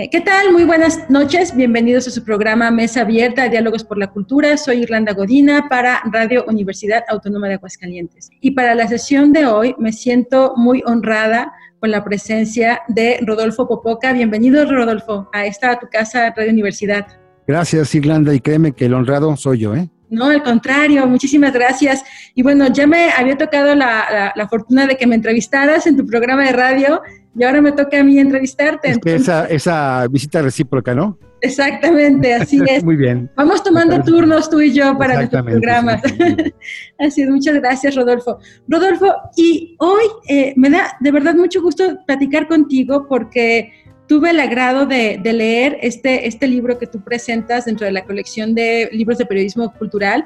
Eh, ¿Qué tal? Muy buenas noches. Bienvenidos a su programa Mesa Abierta, Diálogos por la Cultura. Soy Irlanda Godina para Radio Universidad Autónoma de Aguascalientes. Y para la sesión de hoy me siento muy honrada con la presencia de Rodolfo Popoca. Bienvenido, Rodolfo, a esta a tu casa, Radio Universidad. Gracias, Irlanda, y créeme que el honrado soy yo, ¿eh? No, al contrario, muchísimas gracias. Y bueno, ya me había tocado la, la- la fortuna de que me entrevistaras en tu programa de radio y ahora me toca a mí entrevistarte. Es que esa, esa visita recíproca, ¿no? Exactamente, así es. Muy bien. Vamos tomando turnos tú y yo para nuestros programas. sí. Así es, muchas gracias, Rodolfo. Rodolfo, y hoy eh, me da de verdad mucho gusto platicar contigo porque tuve el agrado de, de leer este, este libro que tú presentas dentro de la colección de libros de periodismo cultural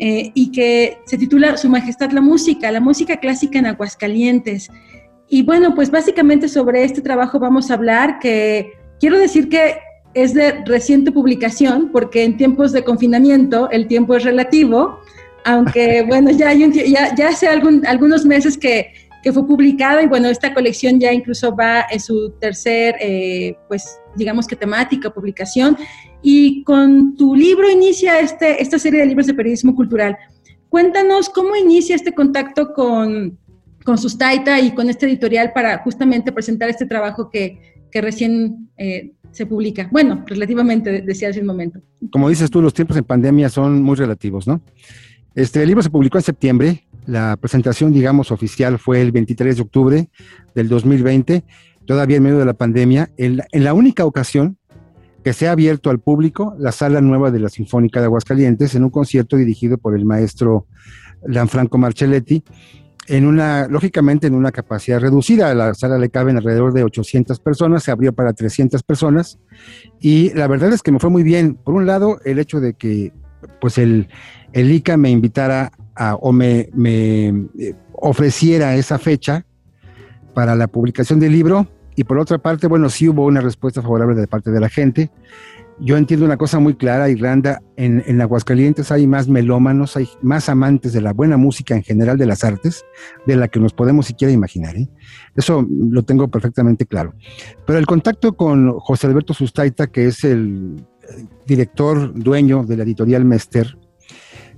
eh, y que se titula Su Majestad la Música, la música clásica en Aguascalientes. Y bueno, pues básicamente sobre este trabajo vamos a hablar, que quiero decir que es de reciente publicación, porque en tiempos de confinamiento el tiempo es relativo, aunque bueno, ya, hay un ya, ya hace algún- algunos meses que, que fue publicada y bueno, esta colección ya incluso va en su tercer, eh, pues digamos que temática, publicación, y con tu libro inicia este, esta serie de libros de periodismo cultural. Cuéntanos cómo inicia este contacto con, con Sustaita y con este editorial para justamente presentar este trabajo que, que recién eh, se publica. Bueno, relativamente, decía hace un momento. Como dices tú, los tiempos en pandemia son muy relativos, ¿no? Este el libro se publicó en septiembre. La presentación, digamos, oficial fue el 23 de octubre del 2020, todavía en medio de la pandemia, en la, en la única ocasión que se ha abierto al público la sala nueva de la Sinfónica de Aguascalientes en un concierto dirigido por el maestro Lanfranco Marcelletti, en una, lógicamente, en una capacidad reducida. A la sala le caben alrededor de 800 personas, se abrió para 300 personas y la verdad es que me fue muy bien. Por un lado, el hecho de que pues el, el ICA me invitara a, o me, me eh, ofreciera esa fecha para la publicación del libro y por otra parte, bueno, sí hubo una respuesta favorable de parte de la gente. Yo entiendo una cosa muy clara, Irlanda, en, en Aguascalientes hay más melómanos, hay más amantes de la buena música en general de las artes, de la que nos podemos siquiera imaginar. ¿eh? Eso lo tengo perfectamente claro. Pero el contacto con José Alberto Sustaita, que es el eh, director, dueño de la editorial Mester,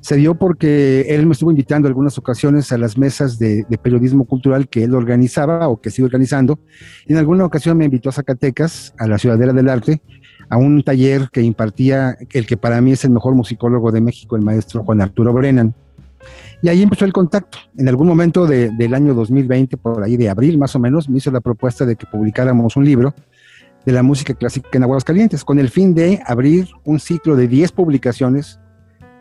se dio porque él me estuvo invitando algunas ocasiones a las mesas de, de periodismo cultural que él organizaba o que sigue organizando. En alguna ocasión me invitó a Zacatecas, a la Ciudadela del Arte, a un taller que impartía el que para mí es el mejor musicólogo de México, el maestro Juan Arturo Brennan. Y ahí empezó el contacto. En algún momento de- del año 2020, por ahí de abril más o menos, me hizo la propuesta de que publicáramos un libro de la música clásica en Aguascalientes, con el fin de abrir un ciclo de 10 publicaciones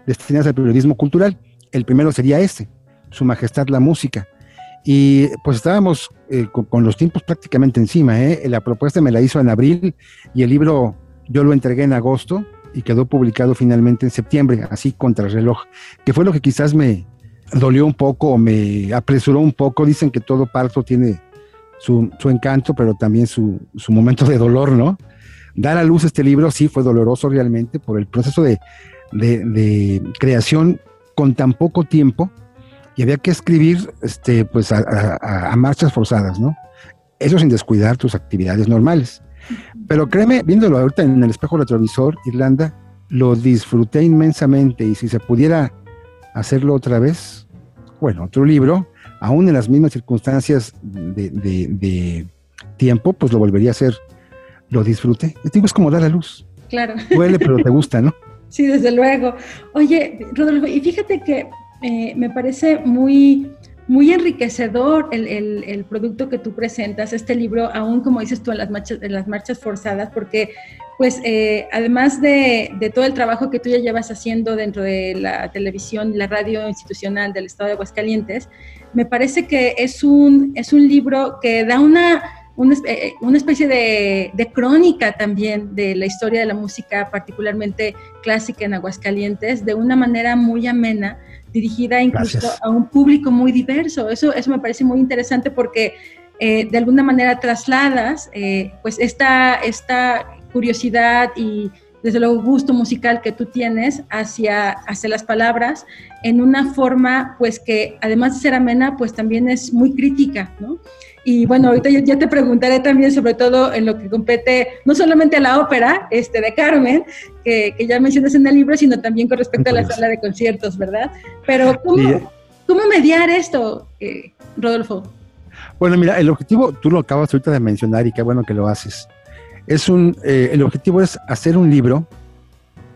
destinadas al periodismo cultural. El primero sería este, Su Majestad la Música. Y pues estábamos eh, con, los tiempos prácticamente encima. ¿eh? La propuesta me la hizo en abril y el libro yo lo entregué en agosto y quedó publicado finalmente en septiembre, así contra el reloj, que fue lo que quizás me dolió un poco o me apresuró un poco. Dicen que todo parto tiene su, su encanto, pero también su, su momento de dolor, ¿no? Dar a luz este libro sí fue doloroso realmente por el proceso de, de, creación con tan poco tiempo y había que escribir este, pues a, marchas forzadas, ¿no? Eso sin descuidar tus actividades normales. Pero créeme, viéndolo ahorita en el espejo retrovisor, Irlanda, lo disfruté inmensamente y si se pudiera hacerlo otra vez, bueno, otro libro, aún en las mismas circunstancias de, de, de tiempo, pues lo volvería a hacer. Lo disfruté. Digo, es como dar a luz. Claro. Duele, pero te gusta, ¿no? Sí, desde luego. Oye, Rodolfo, y fíjate que eh, me parece muy, muy enriquecedor el, el, el, producto que tú presentas, este libro, aún como dices tú, en las marchas, en las marchas forzadas, porque pues eh, además de, de, todo el trabajo que tú ya llevas haciendo dentro de la televisión, la radio institucional del estado de Aguascalientes, me parece que es un, es un libro que da una, una, eh, especie de, de, crónica también de la historia de la música, particularmente clásica en Aguascalientes, de una manera muy amena, dirigida incluso a un público muy diverso. Eso, eso me parece muy interesante porque eh, de alguna manera trasladas eh, pues esta, esta curiosidad y desde luego gusto musical que tú tienes hacia, hacia las palabras en una forma pues que además de ser amena pues también es muy crítica, ¿no? Y bueno, ahorita ya te preguntaré también sobre todo en lo que compete no solamente a la ópera este, de Carmen, que, que ya mencionas en el libro, sino también con respecto a la sala de conciertos, ¿verdad? Pero ¿cómo, ¿cómo mediar esto, eh, Rodolfo? Bueno, mira, el objetivo, tú lo acabas ahorita de mencionar y qué bueno que lo haces es un, eh, el objetivo es hacer un libro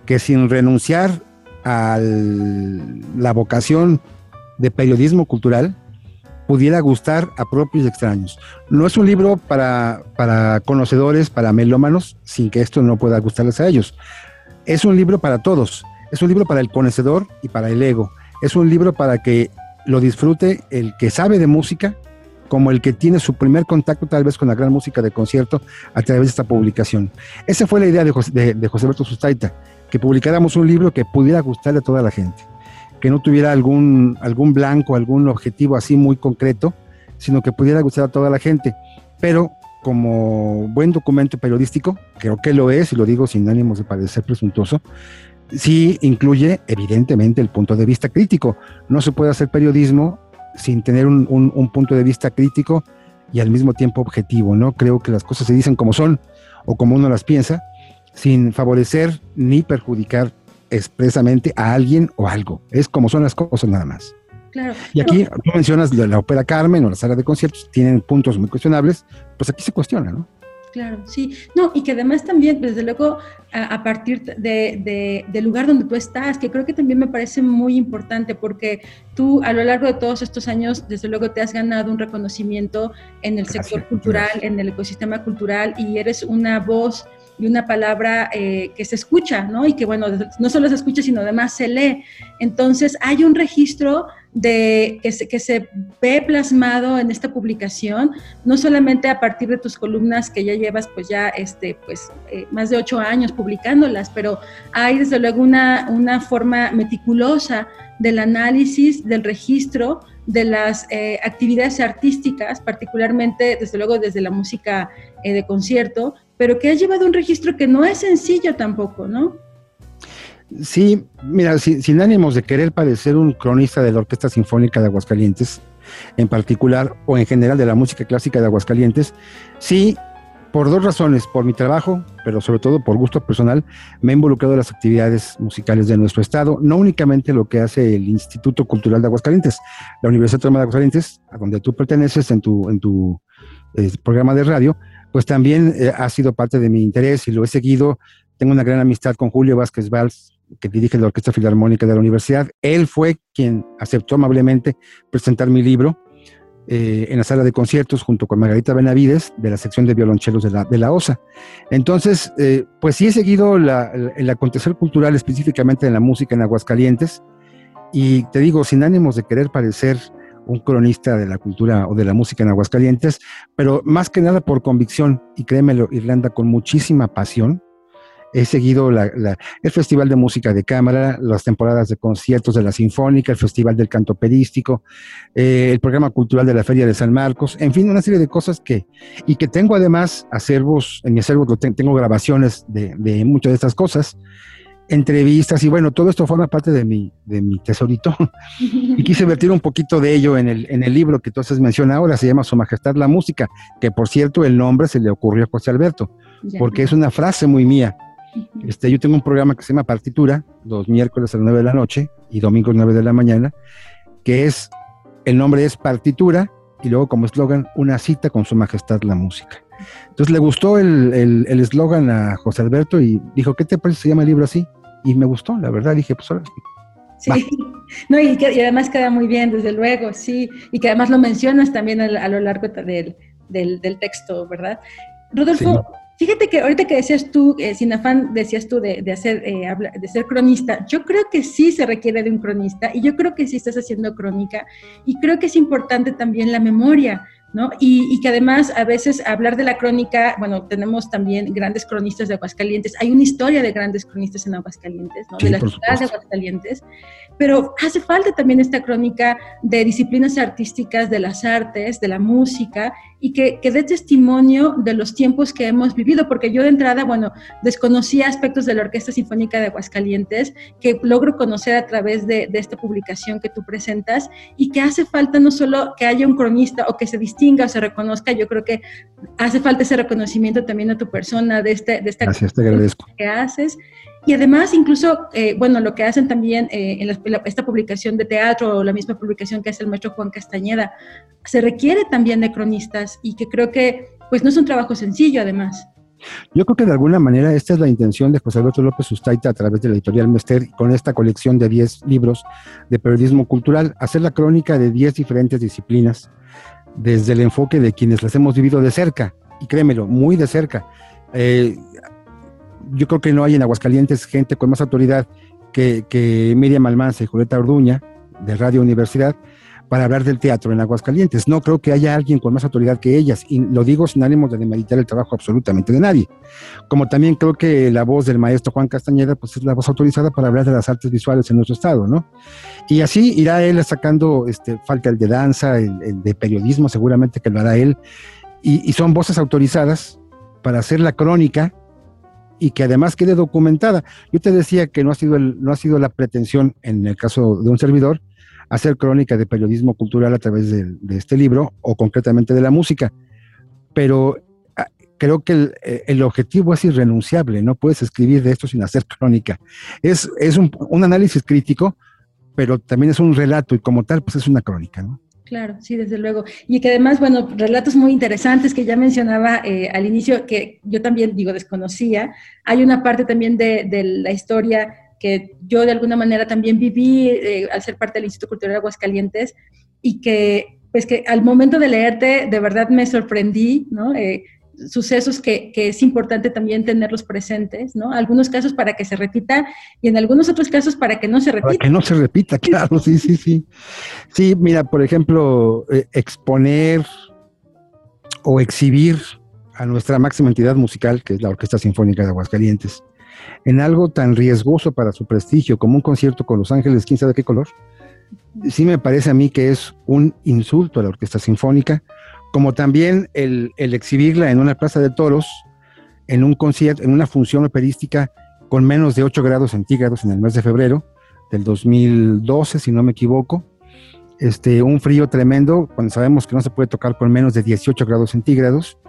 que sin renunciar a la vocación de periodismo cultural, pudiera gustar a propios extraños. No es un libro para, para conocedores, para melómanos, sin que esto no pueda gustarles a ellos. Es un libro para todos. Es un libro para el conocedor y para el ego. Es un libro para que lo disfrute el que sabe de música como el que tiene su primer contacto tal vez con la gran música de concierto a través de esta publicación. Esa fue la idea de José, de, Alberto Sustaita, que publicáramos un libro que pudiera gustarle a toda la gente, que no tuviera algún, algún blanco, algún objetivo así muy concreto, sino que pudiera gustar a toda la gente. Pero como buen documento periodístico, creo que lo es, y lo digo sin ánimos de parecer presuntuoso, sí incluye evidentemente el punto de vista crítico. No se puede hacer periodismo sin tener un, punto de vista crítico y al mismo tiempo objetivo, ¿no? Creo que las cosas se dicen como son o como uno las piensa, sin favorecer ni perjudicar expresamente a alguien o algo. Es como son las cosas nada más. Claro. Y aquí tú mencionas la, la ópera Carmen o la sala de conciertos, tienen puntos muy cuestionables, pues aquí se cuestiona, ¿no? Claro, sí. No, y que además también, desde luego, a, partir de, del lugar donde tú estás, que creo que también me parece muy importante, porque tú a lo largo de todos estos años, desde luego, te has ganado un reconocimiento en el sector cultural, en el ecosistema cultural, y eres una voz y una palabra eh, que se escucha, ¿no? Y que, bueno, no solo se escucha, sino además se lee. Entonces, hay un registro de, que, se, que se ve plasmado en esta publicación, no solamente a partir de tus columnas que ya llevas pues ya este, pues, eh, más de ocho años publicándolas, pero hay desde luego una, una forma meticulosa del análisis, del registro de las eh, actividades artísticas, particularmente desde luego desde la música eh, de concierto, pero que ha llevado un registro que no es sencillo tampoco, ¿no? Sí, mira, sin, ánimos de querer parecer un cronista de la Orquesta Sinfónica de Aguascalientes, en particular, o en general de la música clásica de Aguascalientes, sí, por dos razones, por mi trabajo, pero sobre todo por gusto personal, me he involucrado en las actividades musicales de nuestro estado, no únicamente lo que hace el Instituto Cultural de Aguascalientes, la Universidad Autónoma de Aguascalientes, a donde tú perteneces en tu, en tu eh, programa de radio, pues también eh, ha sido parte de mi interés y lo he seguido. Tengo una gran amistad con Julio Vázquez Valls, que dirige la Orquesta Filarmónica de la Universidad. Él fue quien aceptó amablemente presentar mi libro eh, en la sala de conciertos junto con Margarita Benavides de la sección de violonchelos de la, de la OSA. Entonces, eh, pues sí he seguido el acontecer cultural específicamente en la música en Aguascalientes y te digo, sin ánimos de querer parecer un cronista de la cultura o de la música en Aguascalientes, pero más que nada por convicción, y créemelo, Irlanda, con muchísima pasión, he seguido el Festival de Música de Cámara, las temporadas de conciertos de la Sinfónica, el Festival del Canto Operístico, eh, el programa cultural de la Feria de San Marcos, en fin, una serie de cosas que, y que tengo además acervos, en mi acervo tengo grabaciones de, de muchas de estas cosas, entrevistas y bueno, todo esto forma parte de mi, de mi tesorito y quise vertir un poquito de ello en el, en el libro que entonces menciona ahora, se llama Su Majestad la Música, que por cierto el nombre se le ocurrió a José Alberto, porque es una frase muy mía. Este, yo tengo un programa que se llama Partitura, los miércoles a las 9 de la noche y domingos 9 de la mañana, que es, el nombre es Partitura y luego como eslogan, una cita con su majestad la música. Entonces le gustó el eslogan a José Alberto y dijo, ¿qué te parece se llama el libro así? Y me gustó, la verdad, dije, pues ahora Sí, no, y, que, además queda muy bien, desde luego, sí, y que además lo mencionas también a, lo largo del, del, del, texto, ¿verdad? Rodolfo, Fíjate que ahorita que decías tú, eh, sin afán decías tú de, hacer, eh, de ser cronista, yo creo que sí se requiere de un cronista y yo creo que sí estás haciendo crónica y creo que es importante también la memoria, ¿no? Y, que además a veces hablar de la crónica, bueno, tenemos también grandes cronistas de Aguascalientes, hay una historia de grandes cronistas en Aguascalientes, ¿no? de la ciudad de Aguascalientes, pero hace falta también esta crónica de disciplinas artísticas, de las artes, de la música, y que, que dé testimonio de los tiempos que hemos vivido, porque yo de entrada, bueno, desconocía aspectos de la Orquesta Sinfónica de Aguascalientes que logro conocer a través de, de esta publicación que tú presentas, y que hace falta no solo que haya un cronista o que se distinga o se reconozca, yo creo que hace falta ese reconocimiento también a tu persona, de, este, de esta Gracias, te agradezco. que haces. Y además, incluso, eh, bueno, lo que hacen también eh, en esta publicación de teatro o la misma publicación que hace el maestro Juan Castañeda, se requiere también de cronistas y que creo que pues no es un trabajo sencillo además. Yo creo que de alguna manera esta es la intención de José Alberto López Sustaita a través de la editorial Mester con esta colección de 10 libros de periodismo cultural, hacer la crónica de 10 diferentes disciplinas desde el enfoque de quienes las hemos vivido de cerca, y créemelo, muy de cerca. Eh, yo creo que no hay en Aguascalientes gente con más autoridad que, que Miriam Almanza y Julieta Orduña, de Radio Universidad, para hablar del teatro en Aguascalientes. No creo que haya alguien con más autoridad que ellas, y lo digo sin ánimo de demeritar el trabajo absolutamente de nadie. Como también creo que la voz del maestro Juan Castañeda, pues es la voz autorizada para hablar de las artes visuales en nuestro estado, ¿no? Y así irá él sacando, este, falta el de danza, el, de periodismo, seguramente que lo hará él, y, y son voces autorizadas para hacer la crónica y que además quede documentada. Yo te decía que no ha sido, no ha sido la pretensión, en el caso de un servidor, hacer crónica de periodismo cultural a través de, este libro o concretamente de la música, pero ah, creo que el, eh, el, objetivo es irrenunciable, no puedes escribir de esto sin hacer crónica. Es, es un, un análisis crítico, pero también es un relato y como tal, pues es una crónica, ¿no? Claro, sí, desde luego. Y que además, bueno, relatos muy interesantes que ya mencionaba eh, al inicio, que yo también digo desconocía. Hay una parte también de, la historia que yo de alguna manera también viví eh, al ser parte del Instituto Cultural Aguascalientes y que, pues que al momento de leerte, de verdad me sorprendí, ¿no? Eh, sucesos que, que, es importante también tenerlos presentes, ¿no? Algunos casos para que se repita y en algunos otros casos para que no se repita. Para que no se repita, claro, sí, sí, sí. Sí, mira, por ejemplo, eh, exponer o exhibir a nuestra máxima entidad musical, que es la Orquesta Sinfónica de Aguascalientes, en algo tan riesgoso para su prestigio como un concierto con Los Ángeles, quién sabe qué color, sí me parece a mí que es un insulto a la Orquesta Sinfónica, como también el, exhibirla en una plaza de toros, en un concierto, en una función operística con menos de 8 grados centígrados en el mes de febrero del 2012, si no me equivoco. Este, un frío tremendo, cuando sabemos que no se puede tocar con menos de 18 grados centígrados.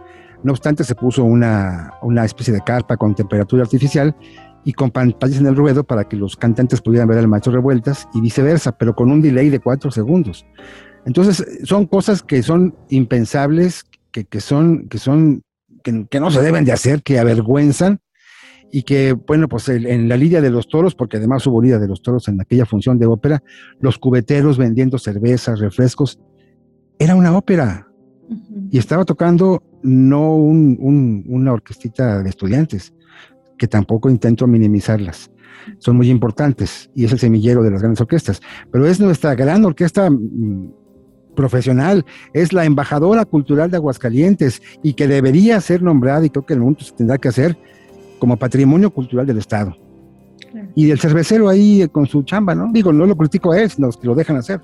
No obstante, se puso una, una especie de carpa con temperatura artificial y con pantallas en el ruedo para que los cantantes pudieran ver al maestro Revueltas y viceversa, pero con un delay de 4 segundos. Entonces, son cosas que son impensables, que, que son, que son, que, que, no se deben de hacer, que avergüenzan, y que, bueno, pues en la lidia de los toros, porque además hubo lidia de los toros en aquella función de ópera, los cubeteros vendiendo cervezas, refrescos, era una ópera. Uh -huh. Y estaba tocando no un, un, una orquestita de estudiantes, que tampoco intento minimizarlas son muy importantes y es el semillero de las grandes orquestas, pero es nuestra gran orquesta mm, profesional, es la embajadora cultural de Aguascalientes y que debería ser nombrada, y creo que en el mundo se tendrá que hacer, como patrimonio cultural del Estado. Claro. Y el cervecero ahí con su chamba, ¿no? Digo, no lo critico a él, sino que lo dejan hacer.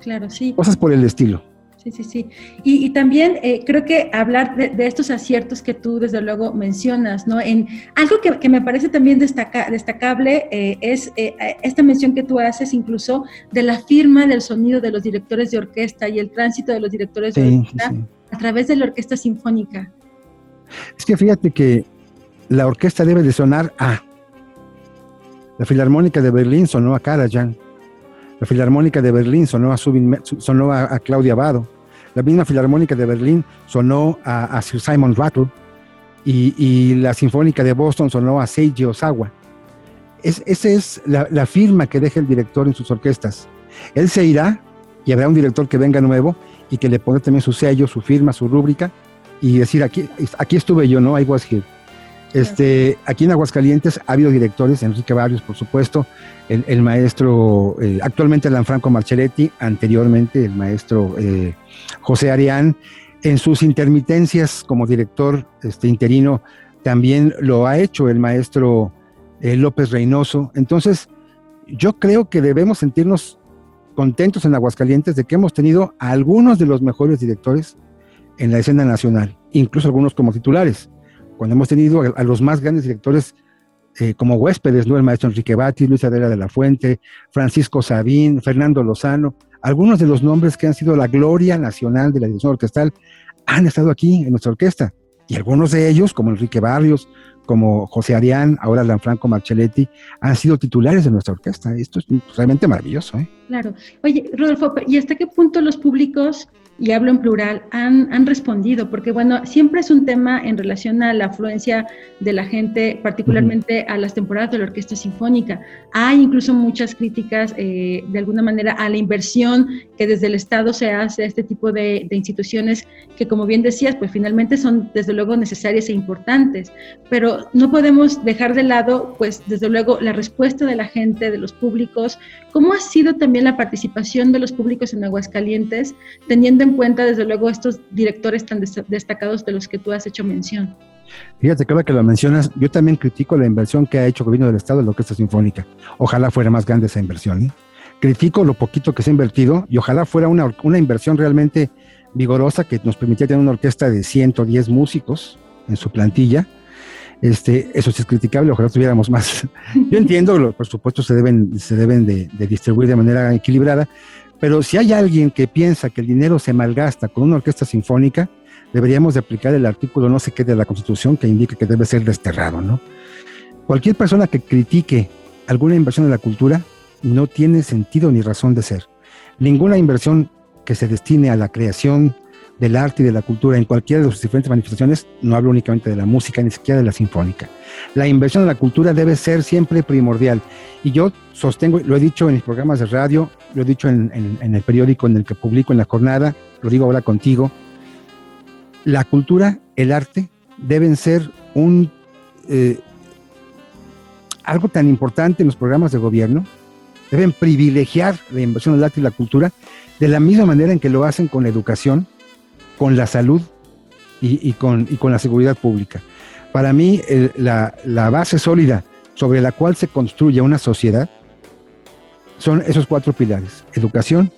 Claro, sí. Cosas por el estilo. Sí, sí, sí. Y, y también eh, creo que hablar de, de, estos aciertos que tú desde luego mencionas, ¿no? En algo que, que me parece también destaca, destacable eh, es eh, esta mención que tú haces incluso de la firma del sonido de los directores de orquesta y el tránsito de los directores sí, de orquesta sí, sí. a través de la orquesta sinfónica. Es que fíjate que la orquesta debe de sonar a. La Filarmónica de Berlín sonó a Karajan. La Filarmónica de Berlín sonó a, Subin, sonó a, a Claudia Abado la misma Filarmónica de Berlín sonó a, Sir Simon Rattle y, la Sinfónica de Boston sonó a Seiji Osawa. Es, esa es la, firma que deja el director en sus orquestas. Él se irá y habrá un director que venga nuevo y que le pone también su sello, su firma, su rúbrica y decir, aquí, aquí estuve yo, ¿no? I was here. Este, aquí en Aguascalientes ha habido directores, Enrique Barrios, por supuesto, el, el maestro, eh, actualmente Lanfranco Marcelletti, anteriormente el maestro eh, José Arián, En sus intermitencias como director este, interino también lo ha hecho el maestro eh, López Reynoso. Entonces, yo creo que debemos sentirnos contentos en Aguascalientes de que hemos tenido a algunos de los mejores directores en la escena nacional, incluso algunos como titulares. Cuando hemos tenido a, los más grandes directores eh, como huéspedes, ¿no? El maestro Enrique Bati, Luis Adela de la Fuente, Francisco Sabín, Fernando Lozano, algunos de los nombres que han sido la gloria nacional de la dirección orquestal han estado aquí en nuestra orquesta. Y algunos de ellos, como Enrique Barrios, como José Arián, ahora Lanfranco Marcelletti, han sido titulares de nuestra orquesta. Esto es realmente maravilloso. ¿eh? Claro. Oye, Rodolfo, ¿y hasta qué punto los públicos y hablo en plural, han, han, respondido, porque bueno, siempre es un tema en relación a la afluencia de la gente, particularmente a las temporadas de la Orquesta Sinfónica. Hay incluso muchas críticas, eh, de alguna manera, a la inversión que desde el Estado se hace a este tipo de, de, instituciones que, como bien decías, pues finalmente son desde luego necesarias e importantes, pero no podemos dejar de lado, pues desde luego, la respuesta de la gente, de los públicos, cómo ha sido también la participación de los públicos en Aguascalientes, teniendo en cuenta, desde luego, estos directores tan destacados de los que tú has hecho mención? Fíjate que ahora que lo mencionas, yo también critico la inversión que ha hecho el gobierno del Estado en la Orquesta Sinfónica. Ojalá fuera más grande esa inversión. ¿eh? Critico lo poquito que se ha invertido y ojalá fuera una, una inversión realmente vigorosa que nos permitiera tener una orquesta de 110 músicos en su plantilla. Este, eso sí es criticable, ojalá tuviéramos más. Yo entiendo, por supuesto, se deben, se deben de, de distribuir de manera equilibrada, pero si hay alguien que piensa que el dinero se malgasta con una orquesta sinfónica, deberíamos de aplicar el artículo no sé qué de la Constitución que indica que debe ser desterrado, ¿no? Cualquier persona que critique alguna inversión en la cultura no tiene sentido ni razón de ser. Ninguna inversión que se destine a la creación del arte y de la cultura en cualquiera de sus diferentes manifestaciones, no hablo únicamente de la música, ni siquiera de la sinfónica. La inversión en la cultura debe ser siempre primordial. Y yo sostengo, lo he dicho en mis programas de radio, lo he dicho en, el periódico en el que publico en la jornada, lo digo ahora contigo, la cultura, el arte, deben ser un eh, algo tan importante en los programas de gobierno, deben privilegiar la inversión en el arte y la cultura de la misma manera en que lo hacen con la educación, con la salud y, con, la seguridad pública. Para mí, la, la, base sólida sobre la cual se construye una sociedad son esos cuatro pilares, educación,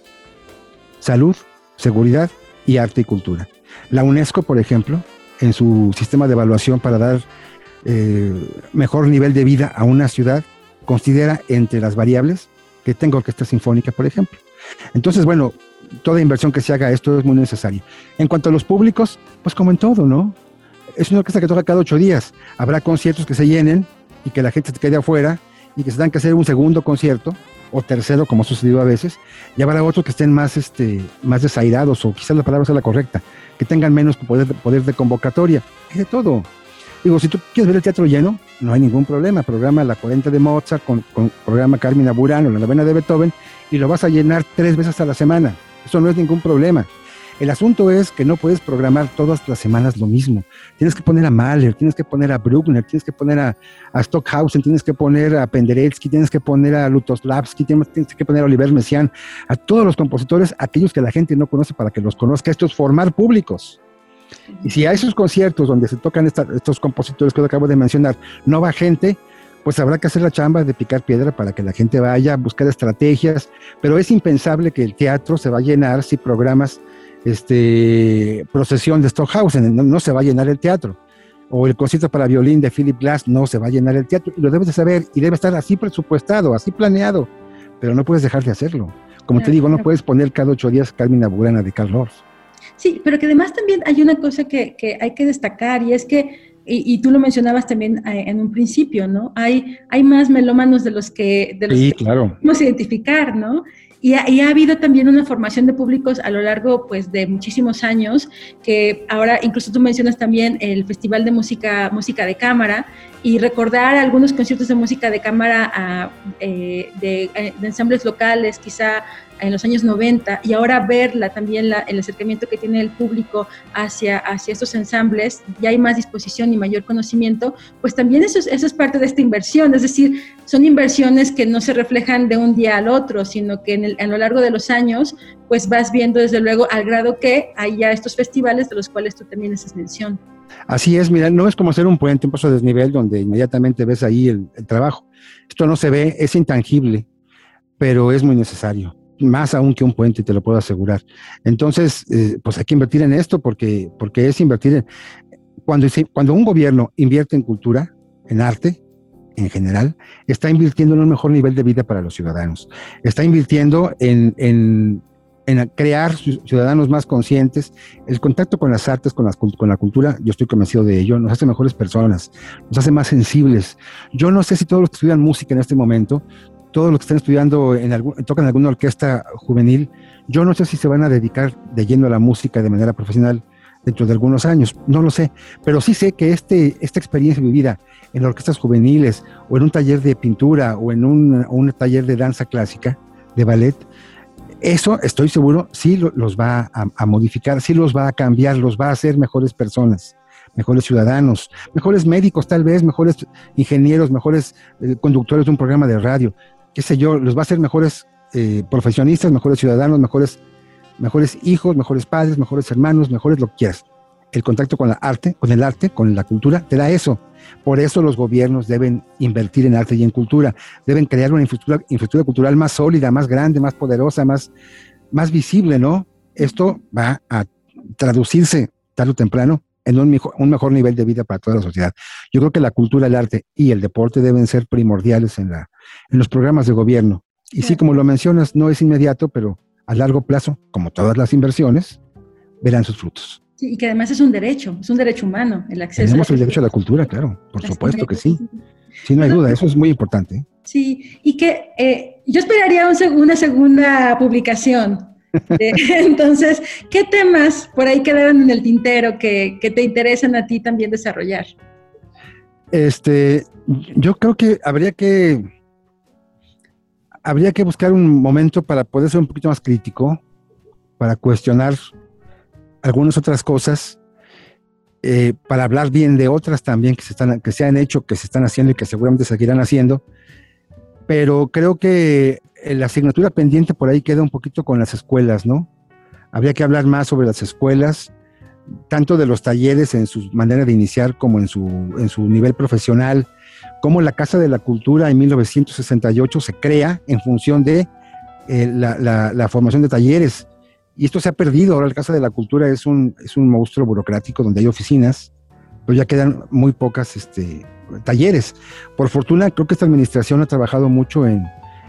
salud, seguridad y arte y cultura. La UNESCO, por ejemplo, en su sistema de evaluación para dar eh, mejor nivel de vida a una ciudad, considera entre las variables que tenga orquesta sinfónica, por ejemplo. Entonces, bueno, toda inversión que se haga esto es muy necesaria. En cuanto a los públicos, pues como en todo, ¿no? Es una orquesta que toca cada ocho días. Habrá conciertos que se llenen y que la gente se quede afuera y que se tengan que hacer un segundo concierto o tercero, como ha sucedido a veces, y habrá otros que estén más, este, más desairados, o quizás la palabra sea la correcta, que tengan menos poder, poder de convocatoria. Hay de todo. Digo, si tú quieres ver el teatro lleno, no hay ningún problema. Programa la 40 de Mozart, con, con programa Carmina Burano, la novena de Beethoven, y lo vas a llenar tres veces a la semana. Eso no es ningún problema. El asunto es que no puedes programar todas las semanas lo mismo. Tienes que poner a Mahler, tienes que poner a Bruckner, tienes que poner a, Stockhausen, tienes que poner a Penderecki, tienes que poner a Lutoslavski, tienes, que poner a Oliver Messiaen, a todos los compositores, aquellos que la gente no conoce para que los conozca. Esto es formar públicos. Y si a esos conciertos donde se tocan estos compositores que acabo de mencionar no va gente, pues habrá que hacer la chamba de picar piedra para que la gente vaya a buscar estrategias, pero es impensable que el teatro se va a llenar si programas este, procesión de Stockhausen, no, se va a llenar el teatro. O el concierto para violín de Philip Glass, no se va a llenar el teatro. Y lo debes de saber y debe estar así presupuestado, así planeado, pero no puedes dejar de hacerlo. Como te digo, no puedes poner cada ocho días Carmina Burana de Carl Orff. Sí, pero que además también hay una cosa que, que hay que destacar y es que y, tú lo mencionabas también eh, en un principio, ¿no? Hay, hay más melómanos de los que, de los sí, que claro. podemos identificar, ¿no? Y ha, ha, habido también una formación de públicos a lo largo pues, de muchísimos años, que ahora incluso tú mencionas también el Festival de Música, música de Cámara, y recordar algunos conciertos de música de cámara a, eh, de, eh, de, ensambles locales, quizá en los años 90 y ahora verla también la, el acercamiento que tiene el público hacia, hacia estos ensambles, ya hay más disposición y mayor conocimiento, pues también eso es, eso es parte de esta inversión, es decir, son inversiones que no se reflejan de un día al otro, sino que en el, a lo largo de los años, pues vas viendo desde luego al grado que hay ya estos festivales de los cuales tú también haces mención. Así es, mira, no es como hacer un puente, un paso de desnivel donde inmediatamente ves ahí el, el trabajo. Esto no se ve, es intangible, pero es muy necesario más aún que un puente, te lo puedo asegurar. Entonces, eh, pues hay que invertir en esto porque, porque es invertir en... Cuando, cuando un gobierno invierte en cultura, en arte, en general, está invirtiendo en un mejor nivel de vida para los ciudadanos. Está invirtiendo en, en, en crear ciudadanos más conscientes. El contacto con las artes, con, las, con la cultura, yo estoy convencido de ello, nos hace mejores personas, nos hace más sensibles. Yo no sé si todos los que estudian música en este momento todos los que están estudiando, en algún, tocan en alguna orquesta juvenil, yo no sé si se van a dedicar de lleno a la música de manera profesional dentro de algunos años, no lo sé, pero sí sé que este, esta experiencia vivida en orquestas juveniles o en un taller de pintura o en un, un taller de danza clásica, de ballet, eso estoy seguro sí los va a, modificar, sí los va a cambiar, los va a hacer mejores personas, mejores ciudadanos, mejores médicos tal vez, mejores ingenieros, mejores eh, conductores de un programa de radio qué sé yo, los va a hacer mejores eh, profesionistas, mejores ciudadanos, mejores, mejores hijos, mejores padres, mejores hermanos, mejores lo que quieras. El contacto con la arte, con el arte, con la cultura, te da eso. Por eso los gobiernos deben invertir en arte y en cultura. Deben crear una infraestructura, infraestructura cultural más sólida, más grande, más poderosa, más, más visible, ¿no? Esto va a traducirse tarde o temprano en un mejor, un mejor nivel de vida para toda la sociedad. Yo creo que la cultura, el arte y el deporte deben ser primordiales en la, en los programas de gobierno. Y sí, como lo mencionas, no es inmediato, pero a largo plazo, como todas las inversiones, verán sus frutos. Sí, y que además es un derecho, es un derecho humano, el acceso. Tenemos el derecho a la cultura, claro, por supuesto que sí. Sí, no hay duda, eso es muy importante. Sí, y que eh, yo esperaría un una segunda publicación. entonces, ¿qué temas por ahí quedaron en el tintero que, que te interesan a ti también desarrollar? Este, yo creo que habría que habría que buscar un momento para poder ser un poquito más crítico, para cuestionar algunas otras cosas, eh, para hablar bien de otras también que se, están, que se han hecho, que se están haciendo y que seguramente seguirán haciendo. Pero creo que la asignatura pendiente por ahí queda un poquito con las escuelas, ¿no? Habría que hablar más sobre las escuelas, tanto de los talleres en su manera de iniciar como en su, en su nivel profesional, cómo la Casa de la Cultura en 1968 se crea en función de eh, la, formación de talleres. Y esto se ha perdido. Ahora la Casa de la Cultura es un, es un monstruo burocrático donde hay oficinas, pero ya quedan muy pocas este, talleres. Por fortuna, creo que esta administración ha trabajado mucho en,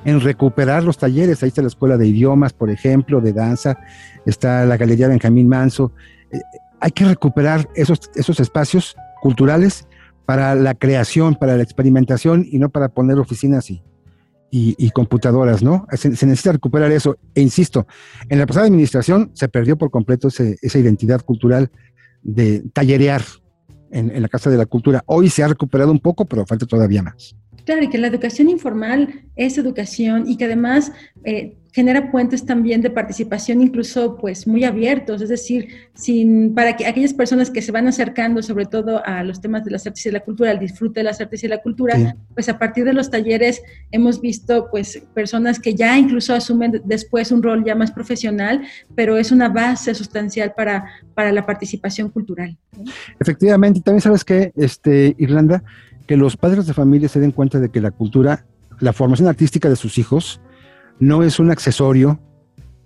en recuperar los talleres. Ahí está la Escuela de Idiomas, por ejemplo, de danza, está la Galería Benjamín Manso. Eh, hay que recuperar esos, esos espacios culturales para la creación, para la experimentación y no para poner oficinas y, y, computadoras, ¿no? Se, necesita recuperar eso. E insisto, en la pasada administración se perdió por completo esa identidad cultural de tallerear en la Casa de la Cultura. Hoy se ha recuperado un poco, pero falta todavía más. Claro, y que la educación informal es educación y que además eh, genera puentes también de participación incluso pues muy abiertos, es decir, sin, para que aquellas personas que se van acercando sobre todo a los temas de las artes y de la cultura, al disfrute de las artes y de la cultura, sí. pues a partir de los talleres hemos visto pues personas que ya incluso asumen después un rol ya más profesional, pero es una base sustancial para, para la participación cultural. ¿no? Efectivamente, también sabes que este, Irlanda, que los padres de familia se den cuenta de que la cultura, la formación artística de sus hijos, no es un accesorio.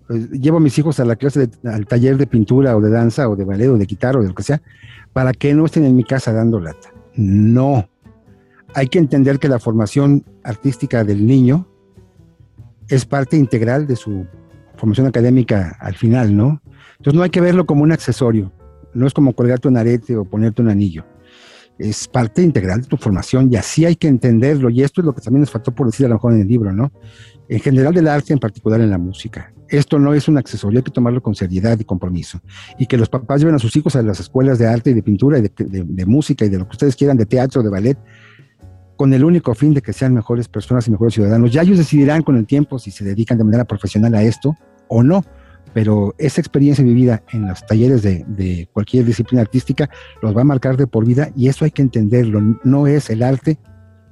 Eh, llevo a mis hijos a la clase, de, al taller de pintura o de danza o de ballet o de guitarra o de lo que sea, para que no estén en mi casa dando lata. No. Hay que entender que la formación artística del niño es parte integral de su formación académica al final, ¿no? Entonces no hay que verlo como un accesorio. No es como colgarte un arete o ponerte un anillo es parte integral de tu formación y así hay que entenderlo. Y esto es lo que también nos faltó por decir a lo mejor en el libro, ¿no? En general del arte, en particular en la música. Esto no es un accesorio, hay que tomarlo con seriedad y compromiso. Y que los papás lleven a sus hijos a las escuelas de arte y de pintura y de, de, de música y de lo que ustedes quieran, de teatro, de ballet, con el único fin de que sean mejores personas y mejores ciudadanos. Ya ellos decidirán con el tiempo si se dedican de manera profesional a esto o no, pero esa experiencia vivida en los talleres de, cualquier disciplina artística los va a marcar de por vida y eso hay que entenderlo. No es el arte,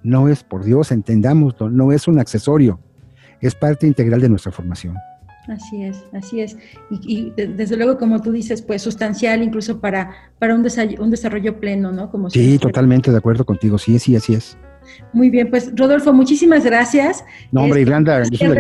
no es, por Dios, entendámoslo, no es un accesorio, es parte integral de nuestra formación. Así es, así es. Y, desde luego, como tú dices, pues sustancial incluso para, para un, un desarrollo pleno, ¿no? Como sí, totalmente de acuerdo contigo, sí, sí, así es. Muy bien, pues Rodolfo, muchísimas gracias. No, hombre, Irlanda, yo soy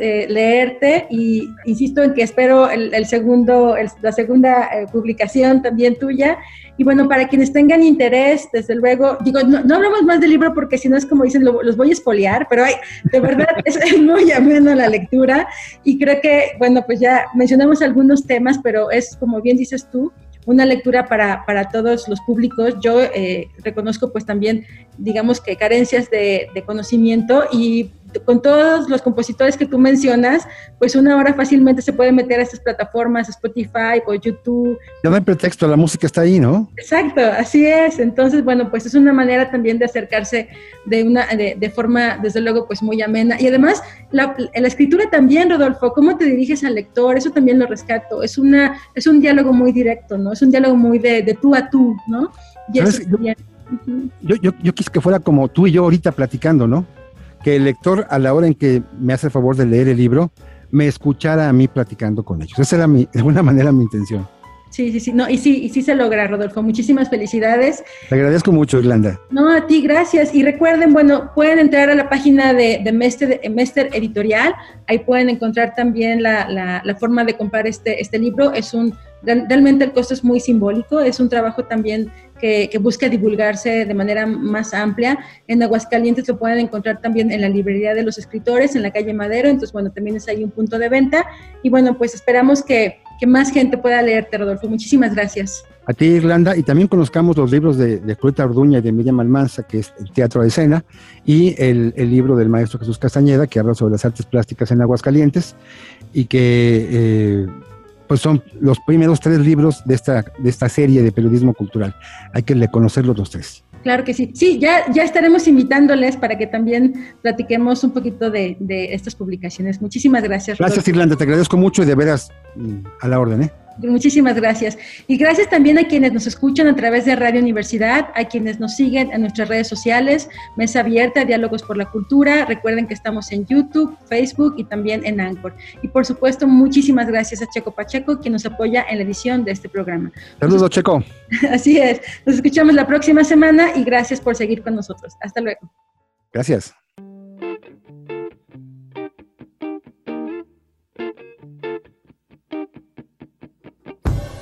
eh, leerte y insisto en que espero el, segundo, la segunda eh, publicación también tuya. Y bueno, para quienes tengan interés, desde luego, digo, no, hablamos más del libro porque si no es como dicen, los voy a espoliar, pero hay, de verdad es, muy ameno la lectura y creo que, bueno, pues ya mencionamos algunos temas, pero es como bien dices tú, una lectura para, para todos los públicos. Yo eh, reconozco pues también, digamos que carencias de, de conocimiento y con todos los compositores que tú mencionas, pues una hora fácilmente se puede meter a estas plataformas, Spotify o YouTube. Ya no hay pretexto, la música está ahí, ¿no? Exacto, así es. Entonces, bueno, pues es una manera también de acercarse de una de, forma, desde luego, pues muy amena. Y además, la, la, escritura también, Rodolfo, cómo te diriges al lector, eso también lo rescato. Es, una, es un diálogo muy directo, ¿no? Es un diálogo muy de, de tú a tú, ¿no? Y eso yo, yo, yo quise que fuera como tú y yo ahorita platicando, ¿no? Que el lector, a la hora en que me hace el favor de leer el libro, me escuchara a mí platicando con ellos. Esa era mi, de alguna manera mi intención. Sí, sí, sí, no, y sí, y sí se logra, Rodolfo. Muchísimas felicidades. Te agradezco mucho, Irlanda. No, a ti, gracias. Y recuerden, bueno, pueden entrar a la página de, de Mester, Editorial, ahí pueden encontrar también la, la, la, forma de comprar este, este libro. Es un, realmente el costo es muy simbólico, es un trabajo también que, busca divulgarse de manera más amplia. En Aguascalientes lo pueden encontrar también en la librería de los escritores, en la calle Madero, entonces bueno, también es ahí un punto de venta. Y bueno, pues esperamos que, más gente pueda leerte, Rodolfo. Muchísimas gracias. A ti, Irlanda, y también conozcamos los libros de, de Clueta Orduña y de Miriam Almanza, que es el Teatro de Escena, y el, libro del maestro Jesús Castañeda, que habla sobre las artes plásticas en Aguascalientes, y que eh, pues son los primeros tres libros de esta, de esta serie de periodismo cultural. Hay que conocerlos los tres. Claro que sí. Sí, ya, ya estaremos invitándoles para que también platiquemos un poquito de, de estas publicaciones. Muchísimas gracias. Gracias, Irlanda. Te agradezco mucho y de veras mm, a la orden. ¿eh? Muchísimas gracias. Y gracias también a quienes nos escuchan a través de Radio Universidad, a quienes nos siguen en nuestras redes sociales, Mesa Abierta, Diálogos por la Cultura. Recuerden que estamos en YouTube, Facebook y también en Anchor. Y por supuesto, muchísimas gracias a Checo Pacheco, quien nos apoya en la edición de este programa. Saludos, Checo. Así es. Nos escuchamos la próxima semana y gracias por seguir con nosotros. Hasta luego. Gracias.